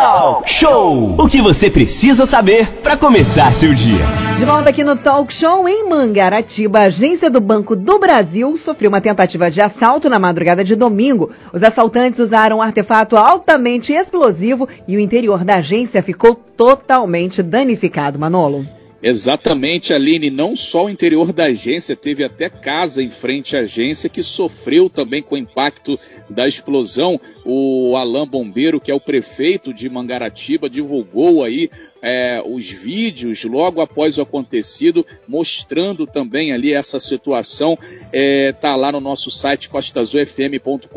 Talk Show! O que você precisa saber para começar seu dia. De volta aqui no Talk Show em Mangaratiba, a agência do Banco do Brasil sofreu uma tentativa de assalto na madrugada de domingo. Os assaltantes usaram um artefato altamente explosivo e o interior da agência ficou totalmente danificado, Manolo. Exatamente, Aline. Não só o interior da agência, teve até casa em frente à agência que sofreu também com o impacto da explosão. O Alain Bombeiro, que é o prefeito de Mangaratiba, divulgou aí é, os vídeos logo após o acontecido, mostrando também ali essa situação. É, tá lá no nosso site costazufm.com.br.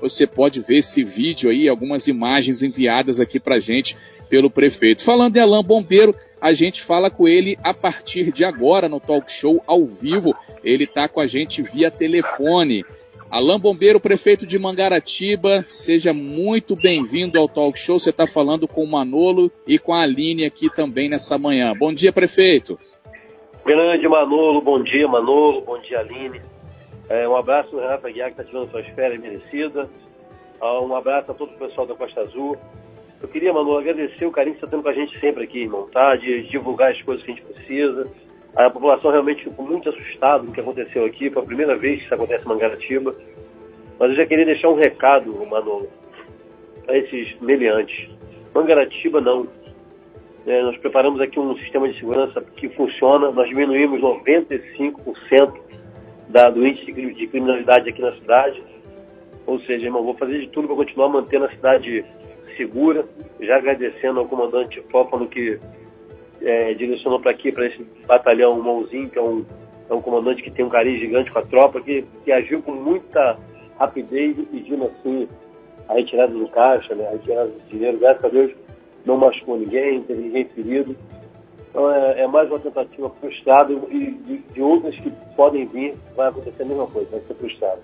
Você pode ver esse vídeo aí, algumas imagens enviadas aqui pra gente pelo prefeito. Falando em Alain Bombeiro, a gente fala com ele a partir de agora no talk show ao vivo. Ele está com a gente via telefone. Alain Bombeiro, prefeito de Mangaratiba, seja muito bem-vindo ao talk show. Você está falando com o Manolo e com a Aline aqui também nessa manhã. Bom dia, prefeito. Grande Manolo, bom dia, Manolo, bom dia, Aline. É, um abraço ao Renato Aguiar, que está tirando suas férias merecidas. Uh, um abraço a todo o pessoal da Costa Azul. Eu queria, Manu, agradecer o carinho que você está tendo com a gente sempre aqui, irmão, tá? De divulgar as coisas que a gente precisa. A população realmente ficou muito assustada com o que aconteceu aqui. Foi a primeira vez que isso acontece em Mangaratiba. Mas eu já queria deixar um recado, Manolo, para esses meliantes. Mangaratiba não. É, nós preparamos aqui um sistema de segurança que funciona. Nós diminuímos 95% da, do índice de criminalidade aqui na cidade. Ou seja, irmão, vou fazer de tudo para continuar mantendo a cidade segura. Já agradecendo ao comandante Fófano que é, direcionou para aqui, para esse batalhão Mãozinho, que é um, é um comandante que tem um carinho gigante com a tropa, que, que agiu com muita rapidez, pedindo assim a retirada do caixa, né, a retirada do dinheiro. Graças a Deus não machucou ninguém, não teve ninguém ferido. Então é, é mais uma tentativa frustrada e de, de outras que podem vir, vai acontecer a mesma coisa, vai ser frustrado.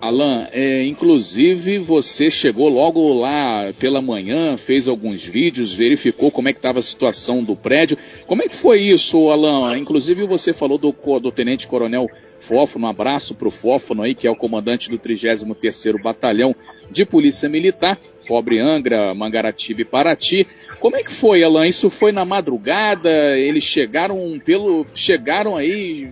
Alan, é, inclusive você chegou logo lá pela manhã, fez alguns vídeos, verificou como é que estava a situação do prédio. Como é que foi isso, Alan? Inclusive você falou do, do Tenente Coronel Fófono, um abraço para o Fófono aí, que é o comandante do 33º Batalhão de Polícia Militar, Pobre Angra, Mangaratiba e Paraty. Como é que foi, Alan? Isso foi na madrugada? Eles chegaram pelo, chegaram aí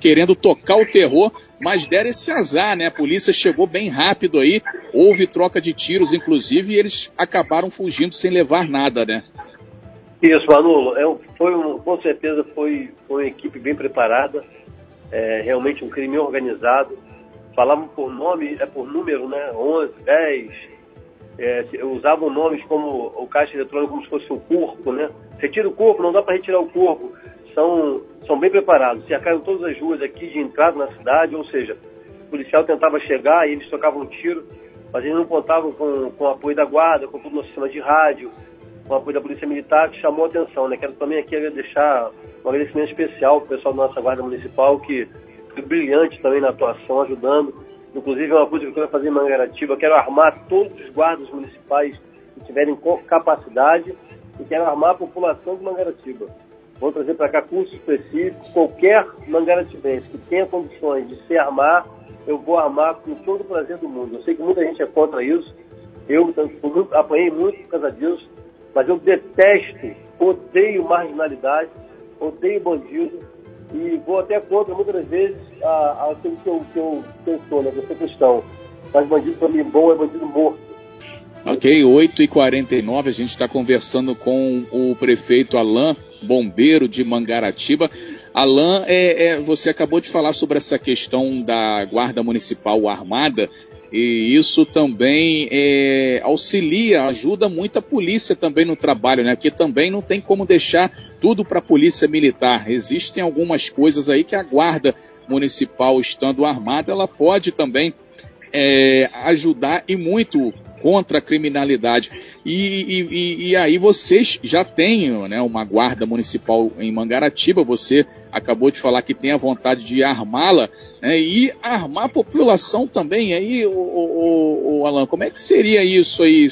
querendo tocar o terror, mas deram esse azar, né? A polícia chegou bem rápido aí, houve troca de tiros, inclusive, e eles acabaram fugindo sem levar nada, né? Isso, Manolo, é, foi um, com certeza foi, foi uma equipe bem preparada, é, realmente um crime organizado. Falavam por nome, é por número, né? 11, 10, é, usavam nomes como o caixa eletrônico como se fosse um corpo, né? Retira o corpo, não dá para retirar o corpo são, são bem preparados. Cercaram todas as ruas aqui de entrada na cidade, ou seja, o policial tentava chegar e eles tocavam um tiro, mas eles não contavam com, com o apoio da guarda, com todo o nosso sistema de rádio, com o apoio da Polícia Militar, que chamou a atenção. Né? Quero também aqui deixar um agradecimento especial para o pessoal da nossa Guarda Municipal, que foi brilhante também na atuação, ajudando. Inclusive, é uma coisa que eu quero fazer em Mangaratiba, quero armar todos os guardas municipais que tiverem capacidade e quero armar a população de Mangaratiba. Vou trazer para cá curso específico. Qualquer mangaratibense que tenha condições de se armar, eu vou armar com todo o prazer do mundo. Eu sei que muita gente é contra isso. Eu muito, apanhei muito por causa disso. Mas eu detesto, odeio marginalidade, odeio bandido e vou até contra muitas vezes aquilo que eu, que eu, que sou, né? Que eu cristão. Mas bandido para mim bom é bandido morto. Ok, 8h49, a gente está conversando com o prefeito Alain bombeiro de Mangaratiba. Alain, é, é, você acabou de falar sobre essa questão da Guarda Municipal Armada, e isso também é, auxilia, ajuda muito a polícia também no trabalho, né? Que também não tem como deixar tudo para a polícia militar. Existem algumas coisas aí que a guarda municipal, estando armada, ela pode também é, ajudar e muito contra a criminalidade. E, e, e, aí vocês já têm né, uma guarda municipal em Mangaratiba, você acabou de falar que tem a vontade de armá-la né, e armar a população também. Aí, o, o, o, Alan, como é que seria isso aí?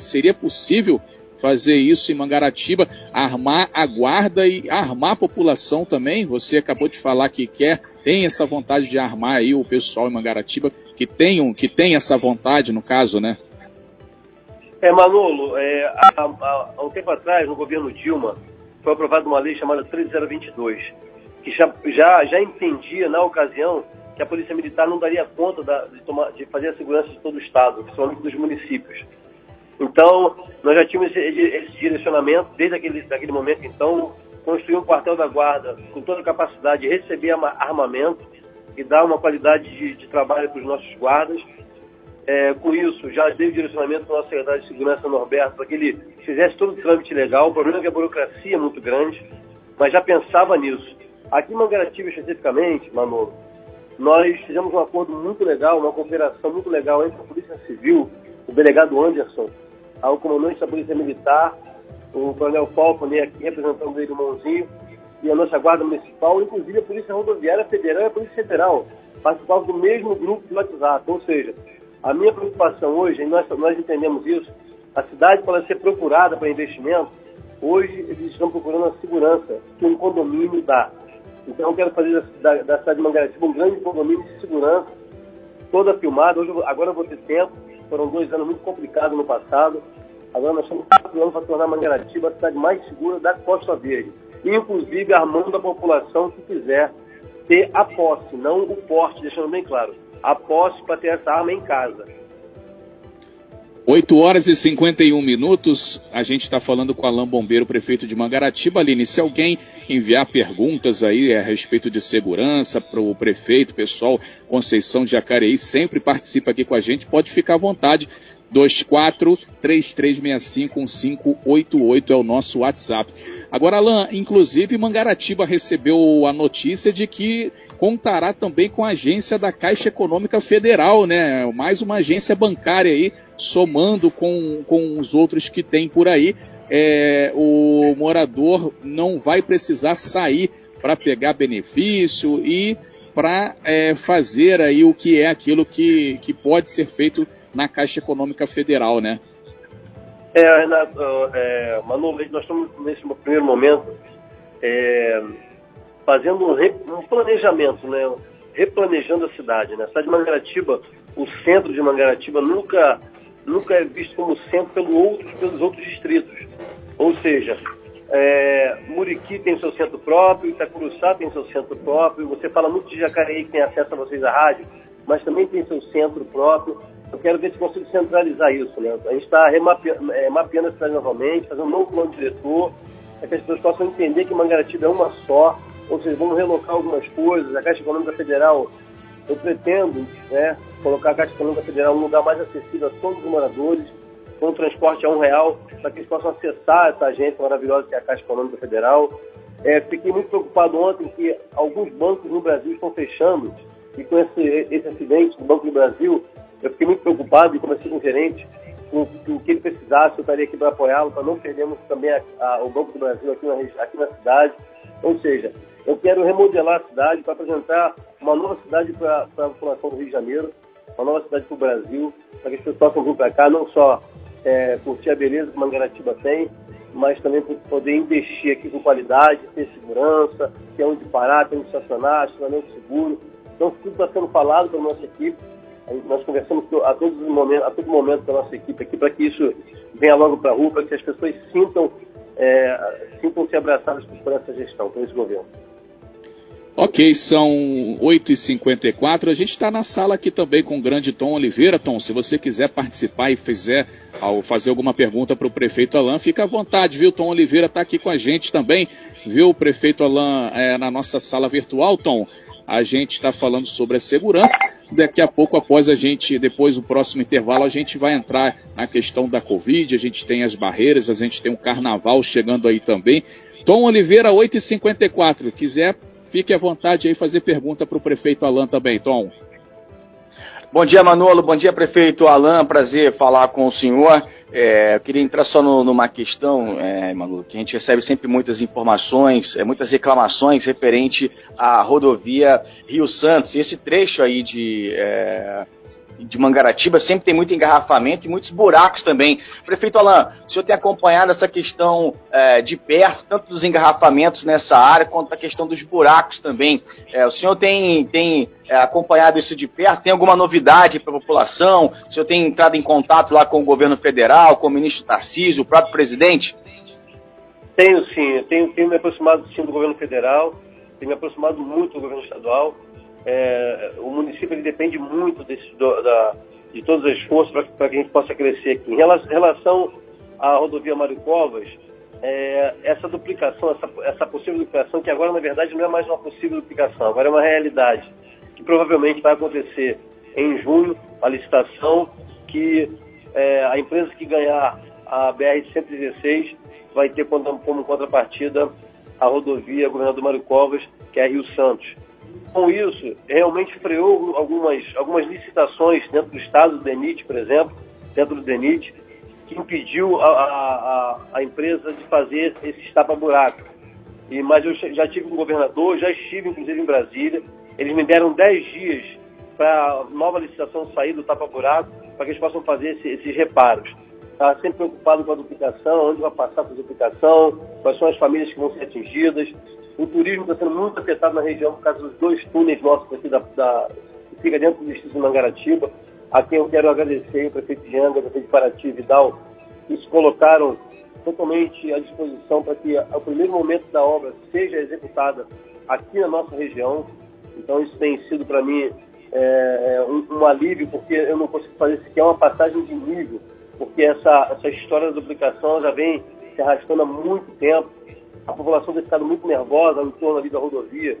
Seria possível fazer isso em Mangaratiba, armar a guarda e armar a população também? Você acabou de falar que quer, tem essa vontade de armar aí o pessoal em Mangaratiba, que tem, que tem essa vontade no caso, né? É, Manolo, é, há, há, há, um tempo atrás, no governo Dilma, foi aprovada uma lei chamada 3022, que já, já, já entendia, na ocasião, que a Polícia Militar não daria conta da, de, tomar, de, fazer a segurança de todo o Estado, principalmente dos municípios. Então, nós já tínhamos esse, esse direcionamento, desde aquele, daquele momento, então, construir um quartel da guarda com toda a capacidade de receber armamento e dar uma qualidade de, de trabalho para os nossos guardas. É, com isso, já dei o direcionamento para o nosso secretário de Segurança, Norberto, para que ele fizesse todo o trâmite legal. O problema é que a burocracia é muito grande, mas já pensava nisso. Aqui em Mangaratiba, especificamente, Manolo, nós fizemos um acordo muito legal, uma cooperação muito legal entre a Polícia Civil, o delegado Anderson, ao comandante da Polícia Militar, o Coronel Falcone aqui representando o irmãozinho, e a nossa Guarda Municipal, inclusive a Polícia Rodoviária Federal e a Polícia Federal, participavam do mesmo grupo de WhatsApp. Ou seja, a minha preocupação hoje, e nós, nós entendemos isso, a cidade para ser procurada para investimento, hoje eles estão procurando a segurança que um condomínio dá. Então eu quero fazer da, da cidade de Mangaratiba um grande condomínio de segurança, toda filmada. Hoje, agora eu vou ter tempo, foram dois anos muito complicados no passado. Agora nós estamos quatro para tornar Mangaratiba a cidade mais segura da Costa Verde. Inclusive armando a população que quiser ter a posse, não o porte, deixando bem claro. A posse para ter essa arma em casa. 8 horas e 51 minutos, a gente está falando com Alain Bombeiro, prefeito de Mangaratiba. Aline, se alguém enviar perguntas aí a respeito de segurança para o prefeito, pessoal, Conceição de Jacareí, sempre participa aqui com a gente, pode ficar à vontade. 2433651588 é o nosso WhatsApp. Agora, Alain, inclusive Mangaratiba recebeu a notícia de que contará também com a agência da Caixa Econômica Federal, né? Mais uma agência bancária aí, somando com, com os outros que tem por aí. É, o morador não vai precisar sair para pegar benefício e para é, fazer aí o que é aquilo que, que pode ser feito na Caixa Econômica Federal, né? É, Renato, é, Manu, nós estamos nesse primeiro momento é, fazendo um, re, um, planejamento, né? replanejando a cidade. Né? A cidade de Mangaratiba, o centro de Mangaratiba nunca, nunca é visto como centro pelo outros, pelos outros distritos. Ou seja, é, Muriqui tem seu centro próprio, Itacuruçá tem seu centro próprio, você fala muito de Jacareí que tem acesso a vocês à rádio, mas também tem seu centro próprio. Eu quero ver se consigo centralizar isso. Né? A gente está remapeando é, mapeando a cidade novamente, fazendo um novo plano diretor, para que as pessoas possam entender que Mangaratiba é uma só, ou seja, vamos relocar algumas coisas. A Caixa Econômica Federal, eu pretendo né, colocar a Caixa Econômica Federal num lugar mais acessível a todos os moradores, com transporte a um real, para que eles possam acessar essa agência maravilhosa que é a Caixa Econômica Federal. É, fiquei muito preocupado ontem que alguns bancos no Brasil estão fechando, e com esse, esse acidente do Banco do Brasil, eu fiquei muito preocupado e comecei com o gerente com o que ele precisasse, eu estaria aqui para apoiá-lo, para não perdermos também a, a, o Banco do Brasil aqui na, aqui na cidade. Ou seja, eu quero remodelar a cidade para apresentar uma nova cidade para a população do Rio de Janeiro, uma nova cidade para o Brasil, para que as pessoas possam vir para cá, não só é, curtir a beleza que Mangaratiba tem, mas também poder investir aqui com qualidade, ter segurança, ter onde parar, ter onde estacionar, estacionamento seguro. Então, tudo está sendo falado pela nossa equipe nós conversamos a, todos os momentos, a todo momento com a nossa equipe aqui para que isso venha logo para a rua, para que as pessoas sintam, é, sintam-se abraçadas por essa gestão, por esse governo. Ok, são 8h54. A gente está na sala aqui também com o grande Tom Oliveira. Tom, se você quiser participar e fizer ao fazer alguma pergunta para o prefeito Alain, fica à vontade, viu? Tom Oliveira está aqui com a gente também, viu? O prefeito Alain é, na nossa sala virtual, Tom a gente está falando sobre a segurança. Daqui a pouco, após a gente, depois do próximo intervalo, a gente vai entrar na questão da Covid, a gente tem as barreiras, a gente tem o um carnaval chegando aí também. Tom Oliveira, 8h54. Quiser, fique à vontade aí fazer pergunta para o prefeito Alain também, Tom. Bom dia, Manolo. Bom dia, prefeito Alain. Prazer falar com o senhor. É, eu queria entrar só no, numa questão, é, Manolo, que a gente recebe sempre muitas informações, é, muitas reclamações referente à rodovia Rio Santos. E esse trecho aí de, é, de Mangaratiba sempre tem muito engarrafamento e muitos buracos também. Prefeito Alain, o senhor tem acompanhado essa questão é, de perto, tanto dos engarrafamentos nessa área, quanto a questão dos buracos também. É, o senhor tem, tem é, acompanhado isso de perto? Tem alguma novidade para a população? O senhor tem entrado em contato lá com o governo federal, com o ministro Tarcísio, o próprio presidente? Tenho sim, tenho, tenho me aproximado sim do governo federal, tenho me aproximado muito do governo estadual. É, o município depende muito desse, do, da, de todos os esforços para que a gente possa crescer aqui. Em relação à rodovia Mário Covas, é, essa duplicação, essa, essa possível duplicação, que agora na verdade não é mais uma possível duplicação, agora é uma realidade, que provavelmente vai acontecer em junho, a licitação, que é, a empresa que ganhar a BR-116 vai ter como, como contrapartida a rodovia Governador Mário Covas, que é Rio Santos. Com isso, realmente freou algumas, algumas licitações dentro do estado do DENIT, por exemplo, dentro do DENIT, que impediu a, a, a empresa de fazer esse tapa-buraco. Mas eu já tive com o governador, já estive inclusive em Brasília, eles me deram 10 dias para nova licitação sair do tapa-buraco, para que eles possam fazer esse, esses reparos está sempre preocupado com a duplicação, onde vai passar a duplicação, quais são as famílias que vão ser atingidas. O turismo está sendo muito afetado na região por causa dos dois túneis nossos aqui da, da que fica dentro do distrito de Mangaratiba, a quem eu quero agradecer, o prefeito de Anga, o prefeito de Paraty, Vidal, que se colocaram totalmente à disposição para que o primeiro momento da obra seja executada aqui na nossa região. Então isso tem sido para mim é, um, um, alívio, porque eu não consigo fazer sequer uma passagem de nível porque essa, essa história da duplicação já vem se arrastando há muito tempo. A população tem ficado muito nervosa em torno ali da rodovia,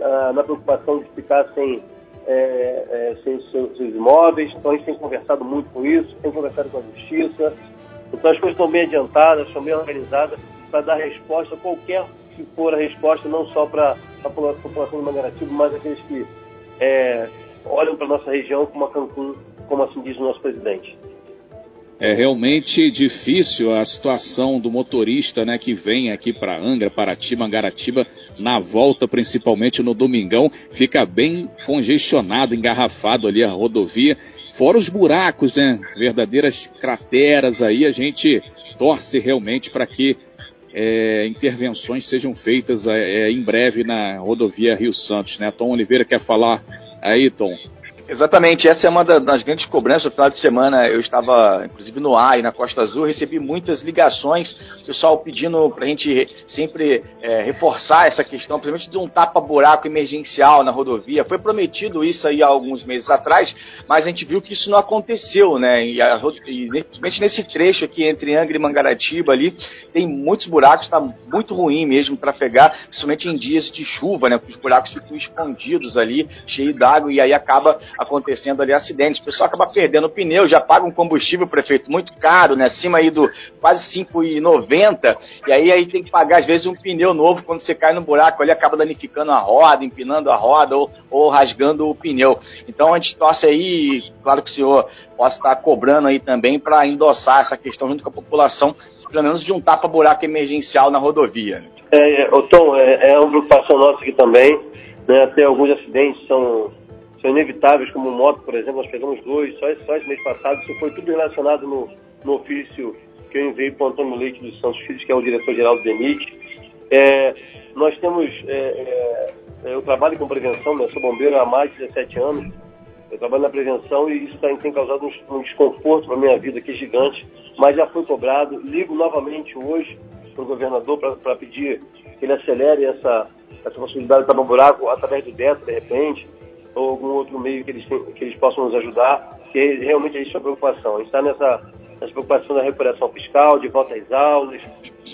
uh, na preocupação de ficar sem, é, é, sem seus, seus, imóveis. Então a gente tem conversado muito com isso, tem conversado com a justiça. Então as coisas estão bem adiantadas, estão bem organizadas para dar resposta, qualquer que for a resposta, não só para a população do Mangaratiba, mas aqueles que é, olham para a nossa região como a Cancún, como assim diz o nosso presidente. É realmente difícil a situação do motorista, né, que vem aqui para Angra, Paraty, Mangaratiba, na volta, principalmente no domingão, fica bem congestionado, engarrafado ali a rodovia, fora os buracos, né, verdadeiras crateras aí, a gente torce realmente para que é, intervenções sejam feitas é, é, em breve na rodovia Rio Santos, né? Tom Oliveira quer falar aí, Tom? Exatamente, essa é uma das grandes cobranças. No final de semana eu estava, inclusive, no e na Costa Azul, recebi muitas ligações, pessoal pedindo para a gente sempre é, reforçar essa questão, principalmente de um tapa-buraco emergencial na rodovia. Foi prometido isso aí há alguns meses atrás, mas a gente viu que isso não aconteceu, né? E, a, e principalmente nesse trecho aqui entre Angra e Mangaratiba ali, tem muitos buracos, está muito ruim mesmo trafegar, principalmente em dias de chuva, né? Os buracos ficam escondidos ali, cheios d'água, e aí acaba acontecendo ali acidentes. O pessoal acaba perdendo o pneu, já paga um combustível, prefeito, muito caro, né? Acima aí do quase 5,90. E aí aí tem que pagar, às vezes, um pneu novo quando você cai no buraco ali, acaba danificando a roda, empinando a roda ou, ou rasgando o pneu. Então a gente torce aí, claro que o senhor possa estar cobrando aí também para endossar essa questão junto com a população, pelo menos de um tapa-buraco emergencial na rodovia. É, é, Tom, é, é uma preocupação nossa aqui também. Né, até alguns acidentes são são inevitáveis, como moto, por exemplo, nós pegamos dois, só, só esse mês passado, isso foi tudo relacionado no, no ofício que eu enviei para o Antônio Leite dos Santos Filhos, que é o diretor-geral do DENIT. É, nós temos, é, é, eu trabalho com prevenção, eu sou bombeiro há mais de 17 anos, eu trabalho na prevenção e isso tem, tem causado um, um desconforto para a minha vida aqui gigante, mas já foi cobrado. Ligo novamente hoje para o governador para pedir que ele acelere essa, essa possibilidade de tapar um buraco através do DETA, de repente ou algum outro meio que eles, que eles possam nos ajudar, que realmente é isso a preocupação. A gente está nessa, nessa preocupação da recuperação fiscal, de volta às aulas,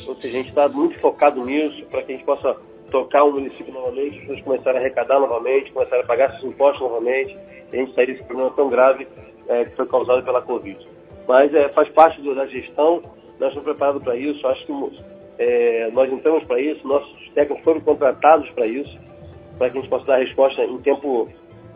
ou seja, a gente está muito focado nisso para que a gente possa tocar o município novamente, as pessoas começarem a arrecadar novamente, começarem a pagar seus impostos novamente, e a gente sair desse problema tão grave é, que foi causado pela Covid. Mas é, faz parte do, da gestão, nós estamos preparados para isso, acho que é, nós entramos para isso, nossos técnicos foram contratados para isso, para que a gente possa dar resposta em tempo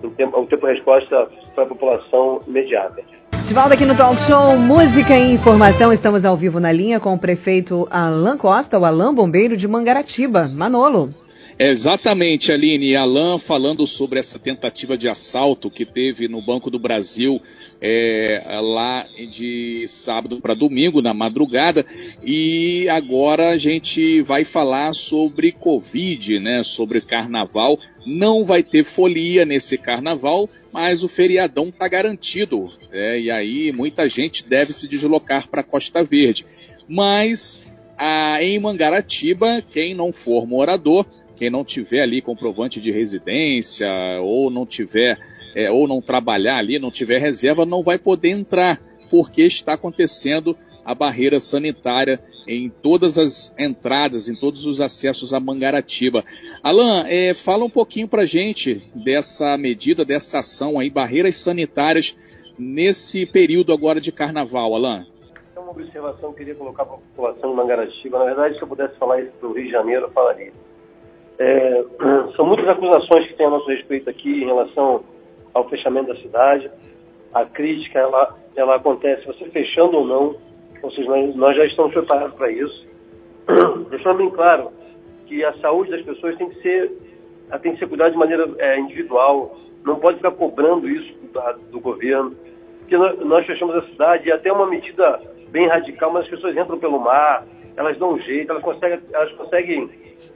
um tempo, um tempo resposta para a população imediata. De volta aqui no Talk Show Música e Informação, estamos ao vivo na linha com o prefeito Alain Costa, o Alain Bombeiro de Mangaratiba. Manolo. Exatamente, Aline. Alain falando sobre essa tentativa de assalto que teve no Banco do Brasil é, lá de sábado para domingo, na madrugada. E agora a gente vai falar sobre Covid, né? Sobre carnaval. Não vai ter folia nesse carnaval, mas o feriadão está garantido. É, e aí muita gente deve se deslocar para Costa Verde. Mas a, em Mangaratiba, quem não for morador quem não tiver ali comprovante de residência ou não tiver é, ou não trabalhar ali, não tiver reserva, não vai poder entrar, porque está acontecendo a barreira sanitária em todas as entradas, em todos os acessos a Mangaratiba. Alan, é, fala um pouquinho para gente dessa medida, dessa ação aí, barreiras sanitárias nesse período agora de carnaval, Alan. É uma observação que eu queria colocar para a população de Mangaratiba. Na verdade, se eu pudesse falar isso para o Rio de Janeiro, eu falaria. É, são muitas acusações que tem a nosso respeito aqui em relação ao fechamento da cidade. A crítica, ela, ela acontece, você fechando ou não, ou seja, nós, nós já estamos preparados para isso. Deixando bem claro que a saúde das pessoas tem que ser, tem que ser cuidada de maneira é, individual, não pode ficar cobrando isso do, do governo, porque nós, nós, fechamos a cidade e até uma medida bem radical, mas as pessoas entram pelo mar, elas dão um jeito, elas conseguem, elas conseguem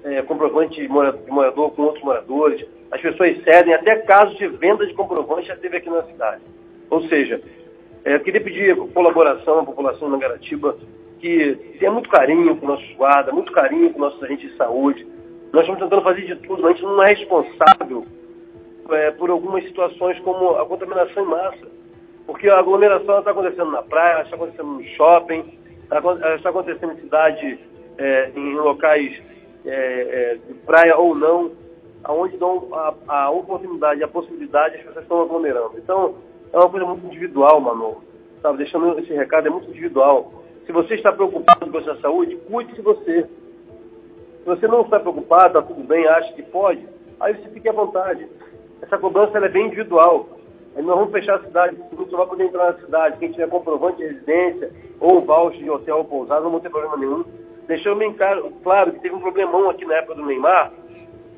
é, comprovante de morador com outros moradores, as pessoas cedem, até casos de venda de comprovante já teve aqui na cidade. Ou seja, é, queria pedir colaboração à população da Garatiba que tenha muito carinho com nossos guardas, muito carinho com nossos agentes de saúde. Nós estamos tentando fazer de tudo, mas a gente não é responsável é, por algumas situações como a contaminação em massa. Porque a aglomeração está acontecendo na praia, está acontecendo no shopping, está acontecendo em cidade, é, em locais é, é, de praia ou não, aonde dão a, a, oportunidade, a possibilidade, as pessoas estão aglomerando. Então, é uma coisa muito individual, Manu. Sabe, deixando esse recado, é muito individual. Se você está preocupado com a sua saúde, cuide-se você. Se você não está preocupado, está tudo bem, acha que pode, aí você fique à vontade. Essa cobrança é bem individual. Nós vamos fechar a cidade, não vai poder entrar na cidade. Quem tiver comprovante de residência ou um voucher de hotel ou pousada, não vão ter problema nenhum deixou bem claro, claro que teve um problemão aqui na época do Neymar,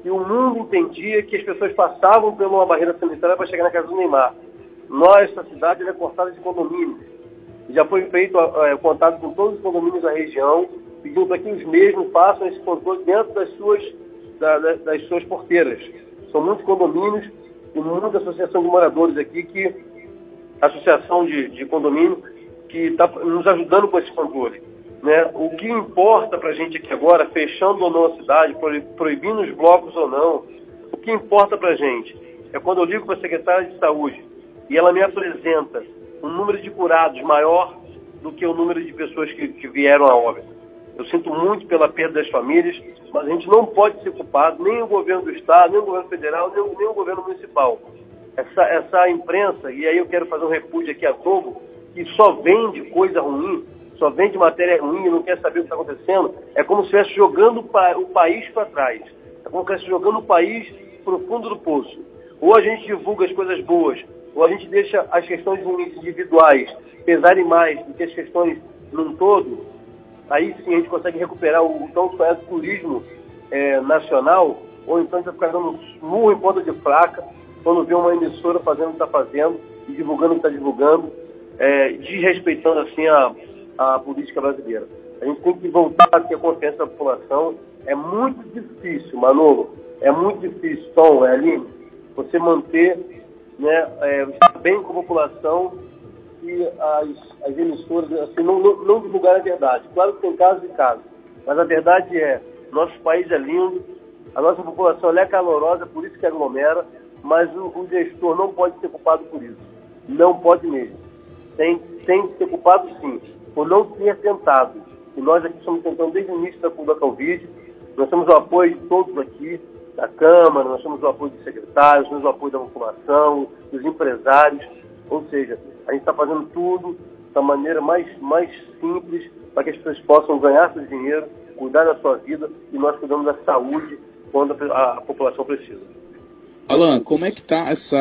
e o mundo entendia que as pessoas passavam por uma barreira sanitária para chegar na casa do Neymar. Nós, essa cidade, é cortada de condomínios. Já foi feito é, contato com todos os condomínios da região, pedindo para que os mesmos façam esse controle dentro das suas, da, das suas porteiras. São muitos condomínios e muita associação de moradores aqui, que associação de, de condomínio, que está nos ajudando com esse controle. Né? O que importa para a gente aqui agora, fechando ou não a cidade, proibindo os blocos ou não, o que importa para a gente é quando eu ligo para a secretária de saúde e ela me apresenta um número de curados maior do que o número de pessoas que, que vieram a óbito. Eu sinto muito pela perda das famílias, mas a gente não pode ser culpado, nem o governo do Estado, nem o governo federal, nem, nem o governo municipal. Essa, essa imprensa, e aí eu quero fazer um repúdio aqui a Globo, que só vende coisa ruim, só vende matéria ruim e não quer saber o que está acontecendo, é como se estivesse jogando o país para trás. É como se estivesse jogando o país para o fundo do poço. Ou a gente divulga as coisas boas, ou a gente deixa as questões individuais pesarem mais do que as questões num todo, aí sim a gente consegue recuperar o tão sonhado turismo é, nacional, ou então a gente vai ficar dando murro em ponta de placa quando vê uma emissora fazendo o que está fazendo e divulgando o que está divulgando, é, desrespeitando assim a, a política brasileira. A gente tem que voltar a ter confiança da população. É muito difícil, Manolo, é muito difícil, Tom, é, Aline, você manter, né, é, bem com a população e as, as emissoras assim, não, não, não divulgar a verdade. Claro que tem casos e casos, mas a verdade é, nosso país é lindo, a nossa população é calorosa, por isso que aglomera, mas o, o gestor não pode ser culpado por isso. Não pode mesmo. Tem, tem que ser culpado sim por não ter tentado. E nós aqui estamos tentando desde o início da, da Covid, nós temos o apoio de todos aqui, da Câmara, nós temos o apoio dos secretários, temos o apoio da população, dos empresários, ou seja, a gente está fazendo tudo da maneira mais, mais simples para que as pessoas possam ganhar seu dinheiro, cuidar da sua vida e nós cuidamos da saúde quando a, a população precisa. Alan, como é que está essa,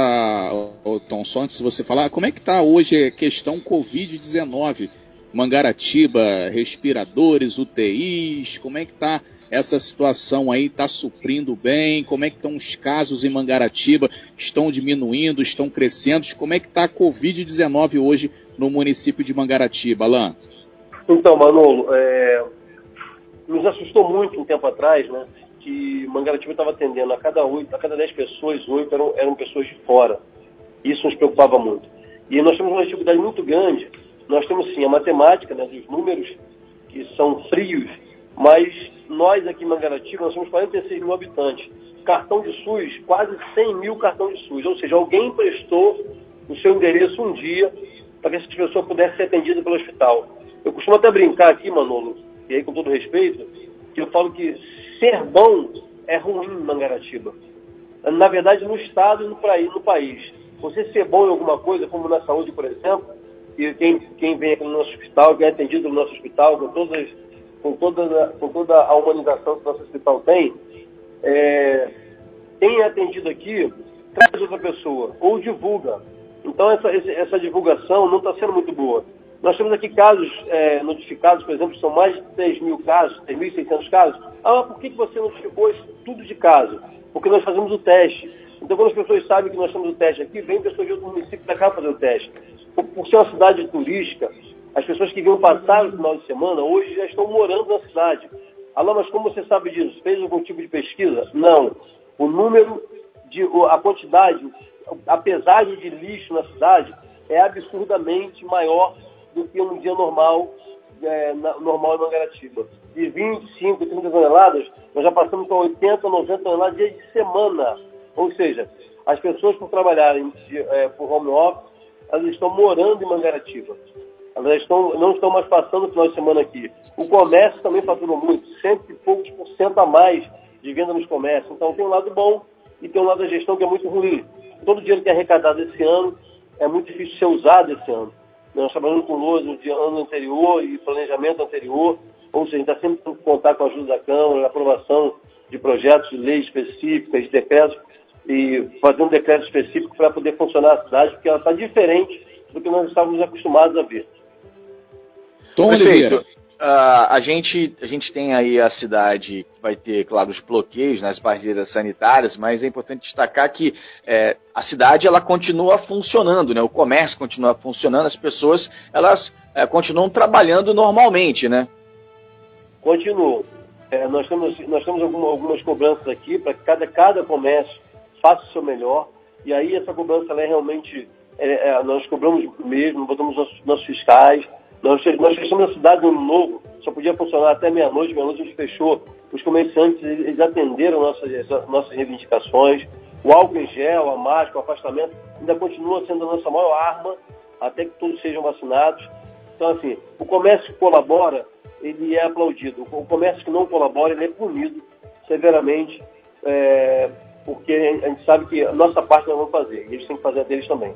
o Tom, só antes de você falar, como é que está hoje a questão Covid-19? Mangaratiba, respiradores, UTIs, como é que está essa situação aí? Está suprindo bem? Como é que estão os casos em Mangaratiba? Estão diminuindo, estão crescendo? Como é que está a Covid-19 hoje no município de Mangaratiba, Alain? Então, Manolo, é, nos assustou muito um tempo atrás, né? Que Mangaratiba estava atendendo a cada oito, a cada dez pessoas, oito eram, eram pessoas de fora. Isso nos preocupava muito. E nós temos uma dificuldade muito grande. Nós temos sim a matemática, né, dos números que são frios, mas nós aqui em Mangaratiba, nós somos 46 mil habitantes. Cartão de SUS, quase 100 mil cartões de SUS. Ou seja, alguém prestou o seu endereço um dia para que essa pessoa pudesse ser atendida pelo hospital. Eu costumo até brincar aqui, Manolo, e aí com todo respeito, que eu falo que ser bom é ruim em Mangaratiba. Na verdade, no Estado e no país. Você ser bom em alguma coisa, como na saúde, por exemplo, e quem, quem vem aqui no nosso hospital, quem é atendido no nosso hospital, com, todas, com, toda, com toda a humanização que o nosso hospital tem, é, quem é atendido aqui traz outra pessoa, ou divulga. Então essa, essa divulgação não está sendo muito boa. Nós temos aqui casos é, notificados, por exemplo, são mais de 3 mil casos, 3.600 casos. Ah, por que, que você notificou isso tudo de caso? Porque nós fazemos o teste. Então, quando as pessoas sabem que nós temos o teste aqui, vem pessoas de outro município para cá fazer o teste. Por, ser uma cidade turística, as pessoas que vinham passar o final de semana, hoje já estão morando na cidade. Alô, mas como você sabe disso? Fez algum tipo de pesquisa? Não. O número, de, a quantidade, a pesagem de lixo na cidade é absurdamente maior do que um dia normal, é, na, normal em Mangaratiba. De 25, 30 toneladas, nós já passamos para 80, 90 toneladas dia de semana. Ou seja, as pessoas por trabalharem de, é, por home office, elas estão morando em Mangaratiba. Elas estão, não estão mais passando o final de semana aqui. O comércio também faturou muito, cento e poucos por cento a mais de venda nos comércios. Então tem um lado bom e tem um lado da gestão que é muito ruim. Todo o dinheiro que é arrecadado esse ano é muito difícil ser usado esse ano. Nós trabalhamos com LOAS de ano anterior e planejamento anterior, ou seja, a gente está sempre tendo que contar com a ajuda da Câmara, aprovação de projetos de lei específicas, de decretos, e fazer um decreto específico para poder funcionar a cidade, porque ela está diferente do que nós estávamos acostumados a ver. Tom Perfeito. Uh, a, gente, a gente tem aí a cidade que vai ter, claro, os bloqueios nas barreiras sanitárias, mas é importante destacar que é, a cidade ela continua funcionando, né? o comércio continua funcionando, as pessoas elas é, continuam trabalhando normalmente, né? Continuam. É, nós temos, nós temos alguma, algumas cobranças aqui para que cada, cada comércio faça o seu melhor, e aí essa cobrança é realmente, é, é, nós cobramos mesmo, botamos nossos, nossos fiscais, nós, nós fechamos a cidade no novo, só podia funcionar até meia-noite, meia-noite a gente fechou. Os comerciantes, eles atenderam nossas, nossas reivindicações. O álcool em gel, a máscara, o afastamento, ainda continua sendo a nossa maior arma, até que todos sejam vacinados. Então, assim, o comércio que colabora, ele é aplaudido. O comércio que não colabora, ele é punido severamente, é, porque a gente sabe que a nossa parte nós vamos fazer, e eles têm que fazer a deles também.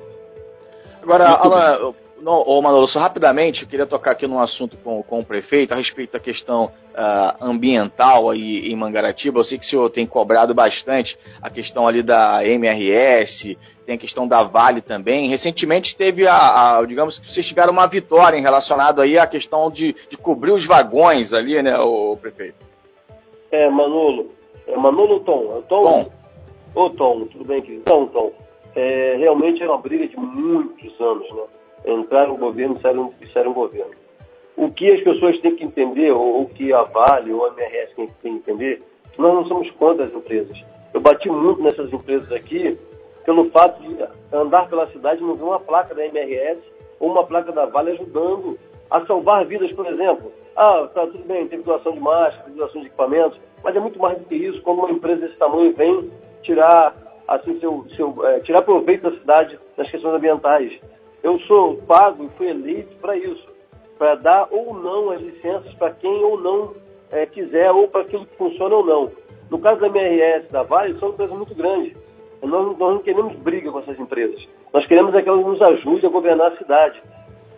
Agora, Alan, não, ô Manolo, só rapidamente, eu queria tocar aqui num assunto com, com o prefeito a respeito da questão uh, ambiental aí em Mangaratiba. Eu sei que o senhor tem cobrado bastante a questão ali da MRS, tem a questão da Vale também. Recentemente teve a, a digamos que vocês tiveram uma vitória em relacionado aí à questão de, de cobrir os vagões ali, né, o, prefeito? É, Manolo. É Manolo Tom? É Tom? Tom. Ô Tom, tudo bem, querido? Então, Tom, é, realmente é uma briga de muitos anos, né? entraram no governo e saíram, saíram governo. O que as pessoas têm que entender, ou o que a Vale ou a MRS tem, que entender, nós não somos contra as empresas. Eu bati muito nessas empresas aqui pelo fato de andar pela cidade e não ver uma placa da MRS ou uma placa da Vale ajudando a salvar vidas, por exemplo. Ah, tá tudo bem, teve doação de máscara, doação de equipamentos, mas é muito mais do que isso quando uma empresa desse tamanho vem tirar assim seu, seu é, tirar proveito da cidade nas questões ambientais. Eu sou pago e fui eleito para isso, para dar ou não as licenças para quem ou não é, quiser, ou para aquilo que funciona ou não. No caso da MRS, da Vale, são empresas muito grandes. Nós, nós não queremos briga com essas empresas. Nós queremos é que elas nos ajudem a governar a cidade.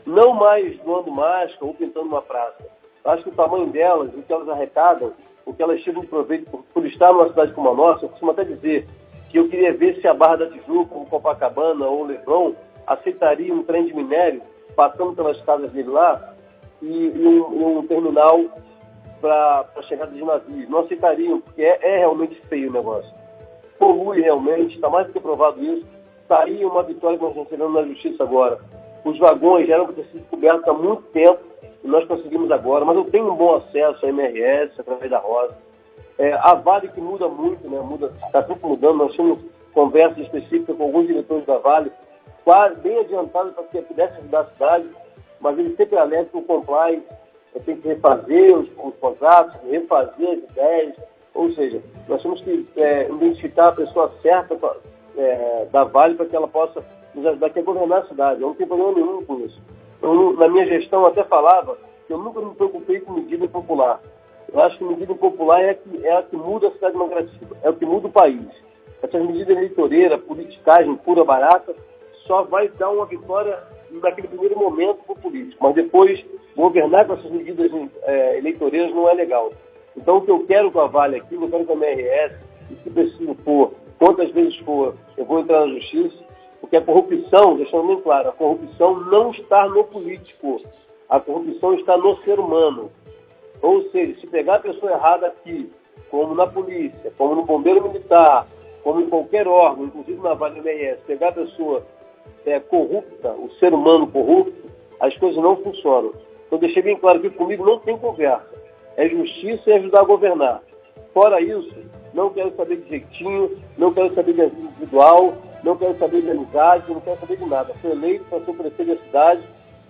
Não mais doando máscara ou pintando uma praça. Acho que o tamanho delas, o que elas arrecadam, o que elas tiram de proveito por, por estar numa cidade como a nossa, eu costumo até dizer que eu queria ver se a Barra da Tijuca, ou Copacabana, ou Leblon, aceitaria um trem de minério passando pelas casas dele lá, e, e, um, um, terminal para a chegada de navios. Não aceitariam, porque é, é realmente feio o negócio. Polui realmente, está mais do que provado isso. Está aí uma vitória que nós tendo na justiça agora. Os vagões já eram para ter sido cobertos há muito tempo e nós conseguimos agora, mas eu tenho um bom acesso à MRS através da Rosa. É, a Vale que muda muito, né? Muda, está sempre mudando. Nós tínhamos conversas específicas com alguns diretores da Vale, quase bem adiantados para que pudesse ajudar a cidade, mas eles sempre alertam que o comply tem que refazer os, os, contratos, refazer as ideias, ou seja, nós temos que é, identificar a pessoa certa é, da Vale para que ela possa nos ajudar a governar a cidade. Eu não tenho problema nenhum com isso. Eu, na minha gestão, até falava que eu nunca me preocupei com medida impopular. Eu acho que medida impopular é a que, é a que muda a cidade democrática, é o que muda o país. Essas medidas eleitoreiras, politicagem pura, barata, só vai dar uma vitória naquele primeiro momento para o político. Mas depois, governar com essas medidas é, eleitoreiras não é legal. Então, o que eu quero com a Vale aqui, eu quero com a MRS, e se preciso for, quantas vezes for, eu vou entrar na justiça, porque a corrupção, deixando bem claro, a corrupção não está no político, a corrupção está no ser humano. Ou seja, se pegar a pessoa errada aqui, como na polícia, como no bombeiro militar, como em qualquer órgão, inclusive na Vale MS, pegar a pessoa é, corrupta, o ser humano corrupto, as coisas não funcionam. Então deixei bem claro que comigo não tem conversa. É justiça e ajudar a governar. Fora isso, não quero saber de jeitinho, não quero saber de individual, não quero saber de amizade, não quero saber de nada. Fui eleito para ser prefeito da cidade,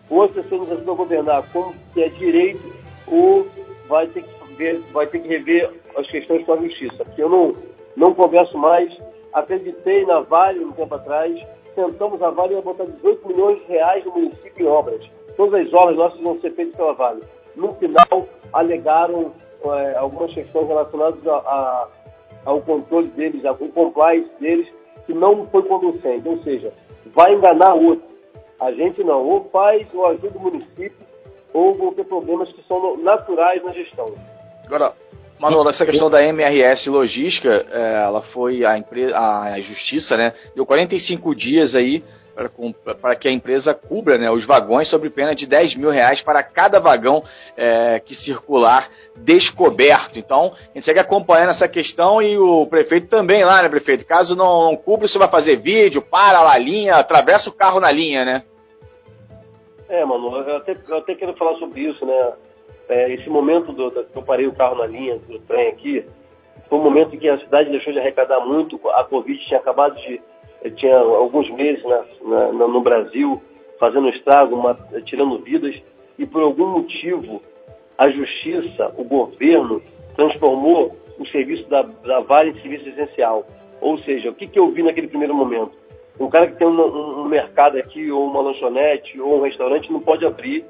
ou as pessoas nos ajudam a governar como é direito, ou vai ter que ver, vai ter que rever as questões com a justiça. Porque eu não, não converso mais, acreditei na Vale um tempo atrás, sentamos a Vale a botar 18 milhões de reais no município em obras. Todas as obras nossas vão ser feitas pela Vale. No final, alegaram é, algumas questões relacionadas a, a, ao controle deles, ao compliance deles, que não foi conducente. Ou seja, vai enganar outro. A gente não. Ou faz ou ajuda o município, ou vão ter problemas que são naturais na gestão. Agora, Manuel, essa questão da MRS Logística, é, ela foi a, empresa, a justiça, né? Deu 45 dias aí para que a empresa cubra né, os vagões sob pena de 10 mil reais para cada vagão é, que circular descoberto. Então, a gente segue acompanhando essa questão e o prefeito também lá, né, prefeito? Caso não, não cubra, você vai fazer vídeo, para lá a linha, atravessa o carro na linha, né? É, mano, eu até, eu até quero falar sobre isso, né? É, esse momento do, que eu parei o carro na linha do trem aqui, foi um momento em que a cidade deixou de arrecadar muito, a Covid tinha acabado de tinha alguns meses na, na, no Brasil fazendo estrago, uma, tirando vidas, e por algum motivo a justiça, o governo, transformou o serviço da, da Vale em serviço essencial. Ou seja, o que, que eu vi naquele primeiro momento? Um cara que tem um, um, um mercado aqui, ou uma lanchonete, ou um restaurante, não pode abrir,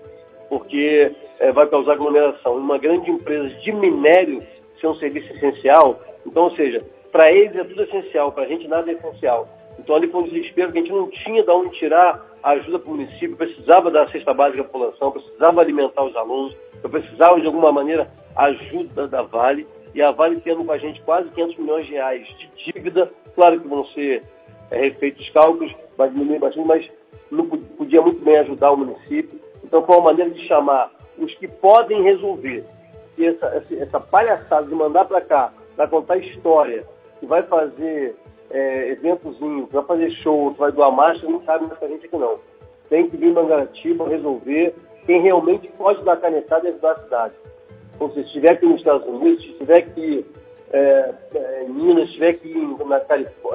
porque é, vai causar aglomeração. Uma grande empresa de minério ser um serviço essencial, então, ou seja, para eles é tudo essencial, para a gente nada é essencial. Então ali foi um desespero que a gente não tinha de onde tirar a ajuda para o município, precisava da cesta básica da população, precisava alimentar os alunos, eu precisava de alguma maneira ajuda da Vale, e a Vale tendo com a gente quase 500 milhões de reais de dívida, claro que vão ser é, refeitos cálculos, vai diminuir mas não podia muito bem ajudar o município. Então foi uma maneira de chamar os que podem resolver. E essa, essa palhaçada de mandar para cá, para contar história, que vai fazer é, eventozinho, vai fazer show, vai doar marcha, não cabe pra gente aqui não. Tem que vir Mangaratiba resolver quem realmente pode dar canetada e ajudar a cidade. Então, se estiver aqui nos Estados Unidos, se estiver aqui é, é, em Minas, se estiver aqui na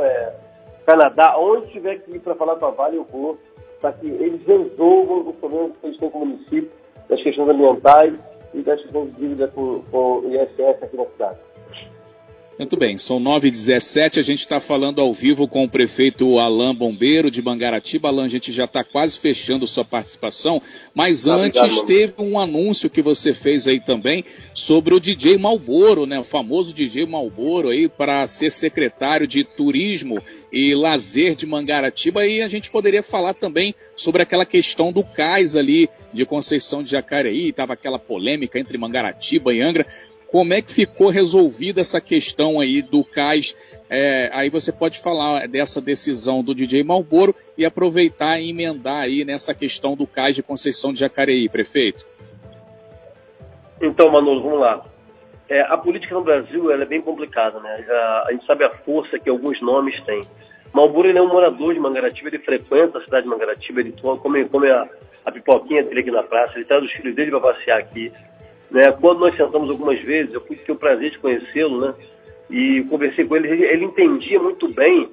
é, Canadá, onde tiver que ir para falar com a Vale, eu vou, para que eles resolvam os problemas que eles têm com o município, das questões ambientais e das questões de dívida com, com o ISS aqui na cidade. Muito bem, são 9h17, a gente está falando ao vivo com o prefeito Alain Bombeiro de Mangaratiba. Alain, a gente já está quase fechando sua participação, mas antes obrigado, teve um anúncio que você fez aí também sobre o DJ Malboro, né? O famoso DJ Malboro aí para ser secretário de Turismo e Lazer de Mangaratiba e a gente poderia falar também sobre aquela questão do cais ali de Conceição de Jacareí, estava aquela polêmica entre Mangaratiba e Angra. Como é que ficou resolvida essa questão aí do cais? É, aí você pode falar dessa decisão do DJ Malboro e aproveitar e emendar aí nessa questão do cais de Conceição de Jacareí, prefeito. Então, Manolo, vamos lá. É, a política no Brasil é bem complicada, né? A, a, gente sabe a força que alguns nomes têm. Malboro é um morador de Mangaratiba, ele frequenta a cidade de Mangaratiba, ele come, come a, a pipoquinha dele aqui na praça, ele traz os filhos dele para passear aqui. Né? Quando nós sentamos algumas vezes, eu fui ter o prazer de conhecê-lo, né? E conversei com ele, ele, entendia muito bem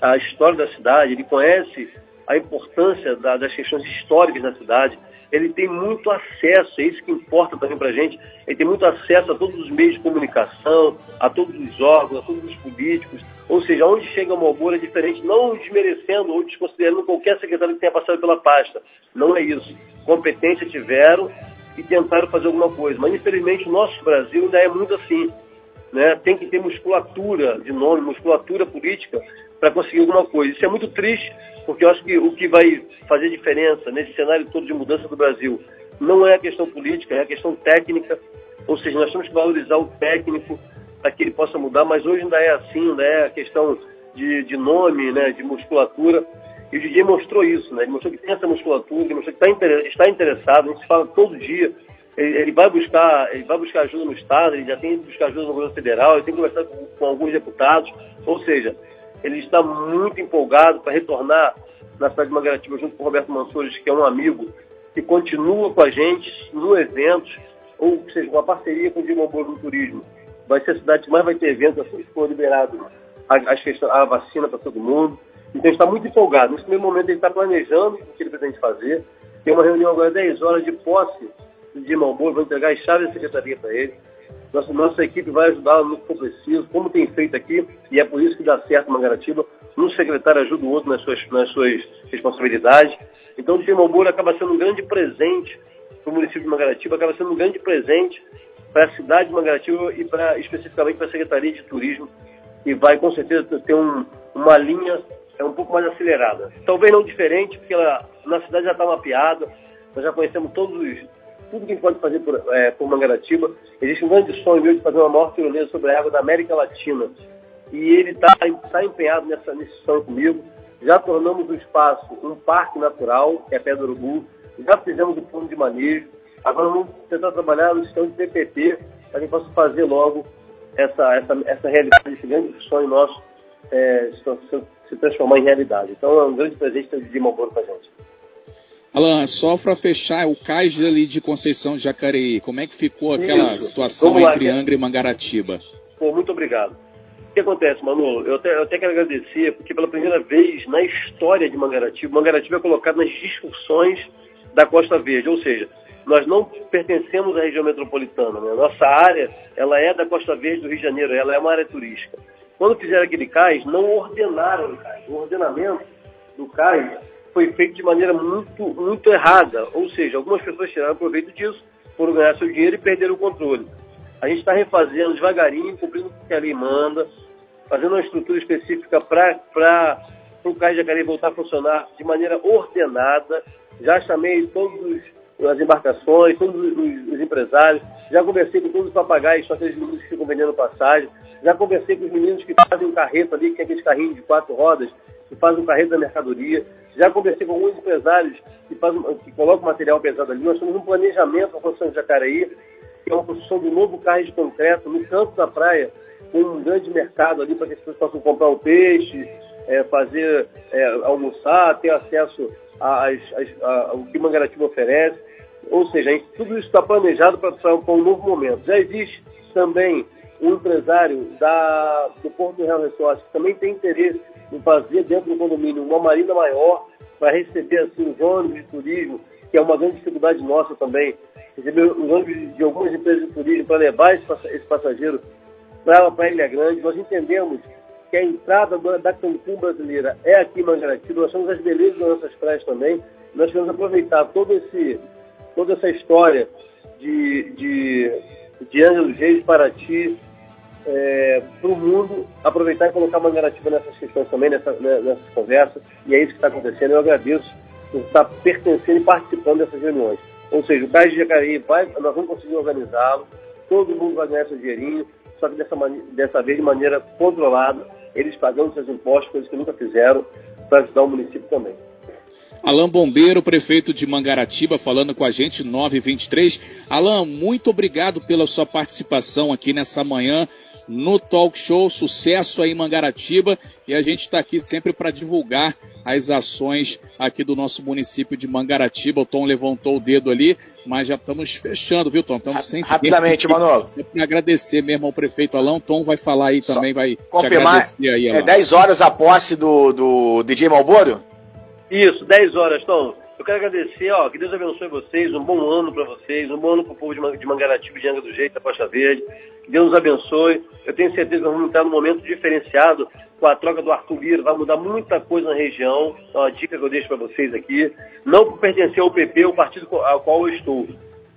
a história da cidade, ele conhece a importância da, das questões históricas da cidade, ele tem muito acesso, é isso que importa também para a gente, ele tem muito acesso a todos os meios de comunicação, a todos os órgãos, a todos os políticos, ou seja, onde chega a Malboro é diferente, não desmerecendo ou desconsiderando qualquer secretário que tenha passado pela pasta, não é isso. Competência tiveram e tentaram fazer alguma coisa, mas infelizmente o nosso Brasil ainda é muito assim, né? tem que ter musculatura de nome, musculatura política para conseguir alguma coisa. Isso é muito triste, porque eu acho que o que vai fazer diferença nesse cenário todo de mudança do Brasil não é a questão política, é a questão técnica, ou seja, nós temos que valorizar o técnico para que ele possa mudar, mas hoje ainda é assim, ainda é a questão de, de nome, né, de musculatura, e o DJ mostrou isso, né, ele mostrou que tem essa musculatura, ele mostrou que está, está interessado, a gente fala todo dia, ele, ele, vai buscar, ele vai buscar ajuda no Estado, ele já tem que buscar ajuda no governo federal, ele tem que conversar com, com alguns deputados, ou seja, ele está muito empolgado para retornar na cidade de Mangaratiba junto com o Roberto Mansores, que é um amigo que continua com a gente no evento, ou seja, uma parceria com o Dimambor no Turismo. Vai ser a cidade que mais vai ter eventos assim que for liberado a, a, a vacina para todo mundo. Então está muito empolgado. Nesse primeiro momento ele está planejando o que ele pretende fazer. Tem uma reunião agora 10 horas de posse do Dimambor, vou entregar as chaves da secretaria para ele. Nossa, nossa equipe vai ajudá-lo no que for preciso, como tem feito aqui, e é por isso que dá certo Mangaratiba. Um secretário ajuda o outro nas suas, nas suas responsabilidades. Então, o Timambura acaba sendo um grande presente para o município de Mangaratiba, acaba sendo um grande presente para a cidade de Mangaratiba e para, especificamente para a Secretaria de Turismo, que vai com certeza ter um, uma linha é um pouco mais acelerada. Talvez não diferente, porque ela, na cidade já está mapeada, nós já conhecemos todos os tudo que pode fazer por, é, por Mangaratiba. Existe um grande sonho meu de fazer uma maior tirolesa sobre a água da América Latina. E ele está tá empenhado nessa, nesse sonho comigo. Já tornamos o espaço um parque natural, que é do Urubu. Já fizemos o plano de manejo. Agora vamos tentar trabalhar no sistema de PPP para que possa fazer logo essa, essa, essa realidade, esse grande sonho nosso é, se, se, transformar em realidade. Então é um grande presente de Malboro para a gente. Alan, só para fechar, o cais ali de Conceição de Jacareí, como é que ficou aquela Isso. situação entre Angra e Mangaratiba? Pô, muito obrigado. O que acontece, Manu? Eu até, eu até quero agradecer, porque pela primeira vez na história de Mangaratiba, Mangaratiba é colocado nas discussões da Costa Verde, ou seja, nós não pertencemos à região metropolitana, né? Nossa área, ela é da Costa Verde do Rio de Janeiro, ela é uma área turística. Quando fizeram aquele cais, não ordenaram o cais. O ordenamento do cais foi feito de maneira muito, muito errada. Ou seja, algumas pessoas tiraram proveito disso, foram ganhar seu dinheiro e perderam o controle. A gente está refazendo devagarinho, cumprindo o que a lei manda, fazendo uma estrutura específica para o Cais de Jacareí voltar a funcionar de maneira ordenada. Já chamei todas as embarcações, todos os, os, empresários, já conversei com todos os papagaios, só aqueles meninos que ficam vendendo passagem, já conversei com os meninos que fazem um carreto ali, que é aqueles carrinhos de quatro rodas, que fazem um carreto da mercadoria. Já conversei com alguns empresários que, fazem, que colocam material pesado ali. Nós temos um planejamento para a construção de Jacareí, que é uma construção de um novo carro de concreto no canto da praia, com um grande mercado ali para que as pessoas possam comprar o peixe, é, fazer, é, almoçar, ter acesso ao que Mangaratiba oferece. Ou seja, tudo isso está planejado para um novo momento. Já existe também um empresário da, do Porto Real Resort que também tem interesse em fazer dentro do condomínio uma marina maior para receber assim, os ônibus de turismo, que é uma grande dificuldade nossa também, receber os ônibus de algumas empresas de turismo para levar esse, esse passageiro para a Ilha Grande. Nós entendemos que a entrada da Cancún brasileira é aqui em Mangaratiba, nós temos as belezas das nossas praias também, nós queremos aproveitar todo esse, toda essa história de, de, de Ângelos Reis, Paraty, é, para o mundo aproveitar e colocar Mangaratiba nessas questões também, nessa, né, nessas conversas, e é isso que está acontecendo. Eu agradeço por estar pertencendo e participando dessas reuniões. Ou seja, o Cais de Jacareí, vai, nós vamos conseguir organizá-lo, todo mundo vai ganhar seu dinheirinho, só que dessa, dessa vez de maneira controlada, eles pagando seus impostos, coisas que nunca fizeram, para ajudar o município também. Alain Bombeiro, prefeito de Mangaratiba, falando com a gente, 923. Alain, muito obrigado pela sua participação aqui nessa manhã no Talk Show. Sucesso aí em Mangaratiba e a gente está aqui sempre para divulgar as ações aqui do nosso município de Mangaratiba. O Tom levantou o dedo ali, mas já estamos fechando, viu, Tom? Estamos sem Rapidamente, Manolo. Sempre agradecer mesmo ao prefeito Alão. Tom vai falar aí também, Só vai confirmar, te agradecer aí. Alão. É 10 horas a posse do, do DJ Malboro? Isso, 10 horas, Tom. Eu quero agradecer, ó, que Deus abençoe vocês, um bom ano para vocês, um bom ano para o povo de Mangaratiba e de Anga do Jeito, da Costa Verde. Deus abençoe. Eu tenho certeza que nós vamos estar num momento diferenciado com a troca do Arthur Lira, vai mudar muita coisa na região. É uma dica que eu deixo para vocês aqui. Não por pertencer ao PP, o partido ao qual eu estou,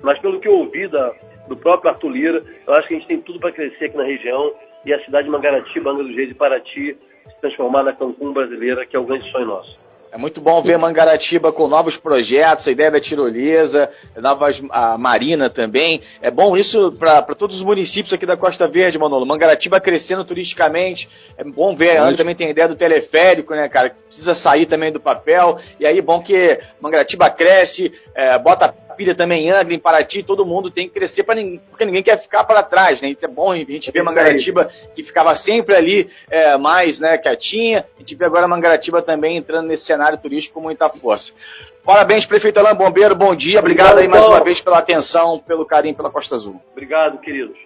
mas pelo que eu ouvi da, do próprio Arthur Lira, eu acho que a gente tem tudo para crescer aqui na região e a cidade de Mangaratiba, Anga do Jeito e Paraty se transformar na Cancún brasileira, que é o grande sonho nosso. É muito bom ver Mangaratiba com novos projetos, a ideia da tirolesa, novas, a Marina também. É bom isso para todos os municípios aqui da Costa Verde, Manolo. Mangaratiba crescendo turisticamente. É bom ver. A também tem a ideia do teleférico, né, cara? Que precisa sair também do papel. E aí, bom que Mangaratiba cresce, é, bota pilha também Angra, em Paraty, todo mundo tem que crescer para ninguém, porque ninguém quer ficar para trás, né? Isso é bom a gente ver Mangaratiba que ficava sempre ali é, mais, né, quietinha. A gente vê agora Mangaratiba também entrando nesse cenário turístico com muita força. Parabéns, prefeito Alain Bombeiro, bom dia. Obrigado, Obrigado aí mais uma vez pela atenção, pelo carinho pela Costa Azul. Obrigado, queridos.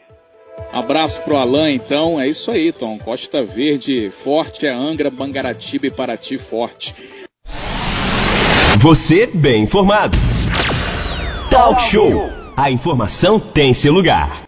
Abraço pro Alain, então. É isso aí, Tom. Costa Verde forte é Angra, Mangaratiba e Paraty forte. Você bem informado. Talk Show. A informação tem seu lugar.